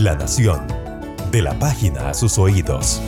La Nación. De la página a sus oídos.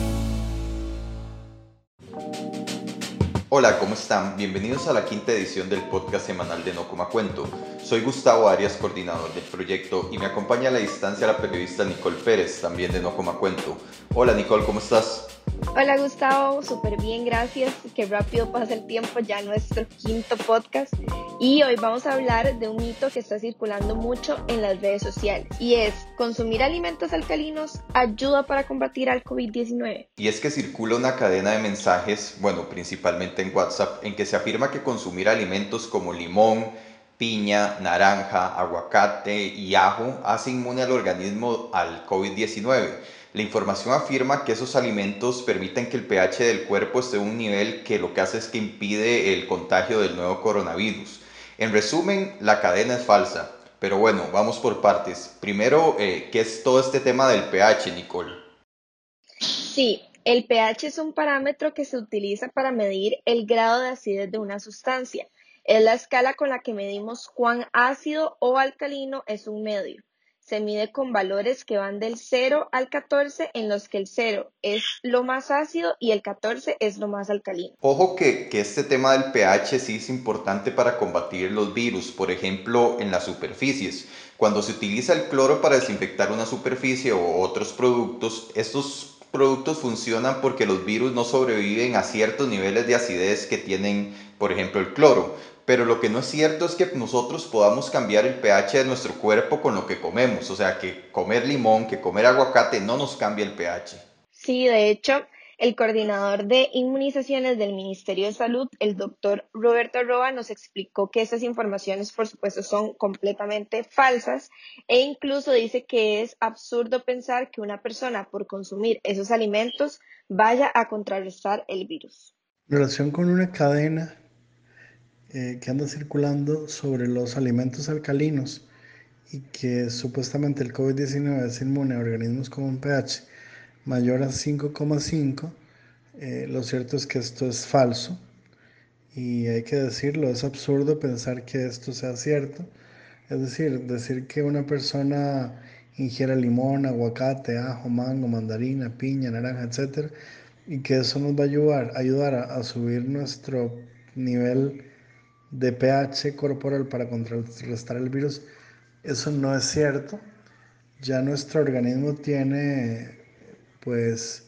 Hola, ¿cómo están? Bienvenidos a la quinta edición del podcast semanal de No Coma Cuento. Soy Gustavo Arias, coordinador del proyecto, y me acompaña a la distancia la periodista Nicole Pérez, también de No Coma Cuento. Hola Nicole, ¿cómo estás? Hola Gustavo, súper bien, gracias. Qué rápido pasa el tiempo, ya nuestro quinto podcast. Y hoy vamos a hablar de un mito que está circulando mucho en las redes sociales y es, ¿consumir alimentos alcalinos ayuda para combatir al COVID-19? Y es que circula una cadena de mensajes, bueno, principalmente en WhatsApp, en que se afirma que consumir alimentos como limón, piña, naranja, aguacate y ajo hace inmune al organismo al COVID-19 la información afirma que esos alimentos permiten que el pH del cuerpo esté a un nivel que lo que hace es que impide el contagio del nuevo coronavirus. En resumen, la cadena es falsa. Pero bueno, vamos por partes. Primero, eh, ¿qué es todo este tema del pH, Nicole? Sí, el pH es un parámetro que se utiliza para medir el grado de acidez de una sustancia. Es la escala con la que medimos cuán ácido o alcalino es un medio se mide con valores que van del 0 al 14, en los que el 0 es lo más ácido y el 14 es lo más alcalino. Ojo que, que, este tema del pH sí es importante para combatir los virus, por ejemplo, en las superficies. Cuando se utiliza el cloro para desinfectar una superficie o otros productos, estos productos funcionan porque los virus no sobreviven a ciertos niveles de acidez que tienen, por ejemplo, el cloro pero lo que no es cierto es que nosotros podamos cambiar el pH de nuestro cuerpo con lo que comemos, o sea, que comer limón, que comer aguacate no nos cambia el pH. Sí, de hecho, el coordinador de inmunizaciones del Ministerio de Salud, el doctor Roberto Roa, nos explicó que esas informaciones, por supuesto, son completamente falsas e incluso dice que es absurdo pensar que una persona por consumir esos alimentos vaya a contrarrestar el virus. En relación con una cadena eh, que anda circulando sobre los alimentos alcalinos y que supuestamente el COVID-19 es inmune a organismos con un pH mayor a 5,5, eh, lo cierto es que esto es falso y hay que decirlo, es absurdo pensar que esto sea cierto. Es decir, decir que una persona ingiera limón, aguacate, ajo, mango, mandarina, piña, naranja, etc. Y que eso nos va a ayudar a subir nuestro nivel de pH corporal para contrarrestar el virus, eso no es cierto. Ya nuestro organismo tiene pues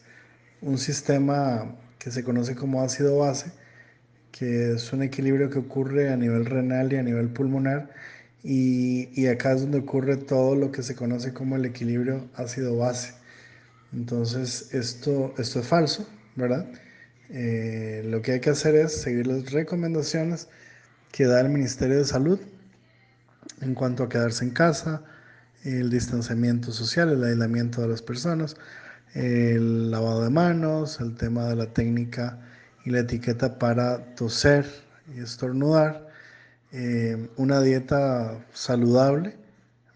un sistema que se conoce como ácido base, que es un equilibrio que ocurre a nivel renal y a nivel pulmonar, y, y acá es donde ocurre todo lo que se conoce como el equilibrio ácido base. Entonces, esto, esto es falso, ¿verdad? Eh, lo que hay que hacer es seguir las recomendaciones que da el Ministerio de Salud en cuanto a quedarse en casa, el distanciamiento social, el aislamiento de las personas, el lavado de manos, el tema de la técnica y la etiqueta para toser y estornudar, eh, una dieta saludable,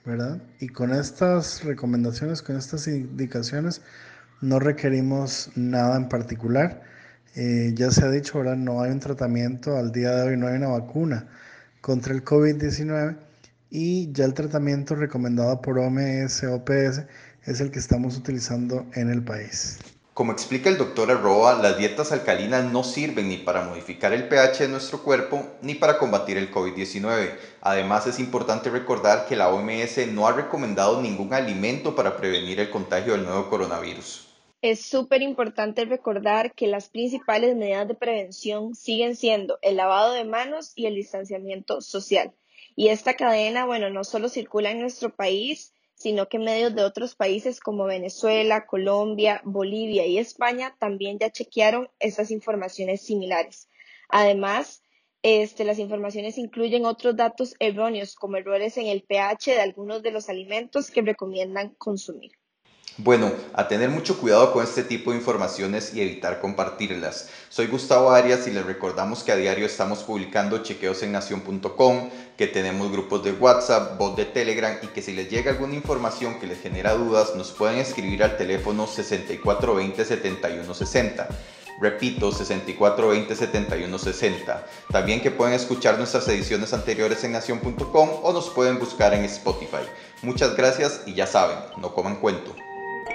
¿verdad? Y con estas recomendaciones, con estas indicaciones, no requerimos nada en particular eh, ya se ha dicho, ahora no hay un tratamiento, al día de hoy no hay una vacuna contra el COVID-19 y ya el tratamiento recomendado por OMS, OPS, es el que estamos utilizando en el país. Como explica el doctor Arroba, las dietas alcalinas no sirven ni para modificar el pH de nuestro cuerpo ni para combatir el COVID-19. Además, es importante recordar que la OMS no ha recomendado ningún alimento para prevenir el contagio del nuevo coronavirus. Es súper importante recordar que las principales medidas de prevención siguen siendo el lavado de manos y el distanciamiento social. Y esta cadena, bueno, no solo circula en nuestro país, sino que medios de otros países como Venezuela, Colombia, Bolivia y España también ya chequearon esas informaciones similares. Además, este, las informaciones incluyen otros datos erróneos como errores en el pH de algunos de los alimentos que recomiendan consumir. Bueno, a tener mucho cuidado con este tipo de informaciones y evitar compartirlas. Soy Gustavo Arias y les recordamos que a diario estamos publicando chequeos en nación.com, que tenemos grupos de WhatsApp, bot de Telegram y que si les llega alguna información que les genera dudas nos pueden escribir al teléfono 6420 7160. Repito, 6420-7160. También que pueden escuchar nuestras ediciones anteriores en nación.com o nos pueden buscar en Spotify. Muchas gracias y ya saben, no coman cuento.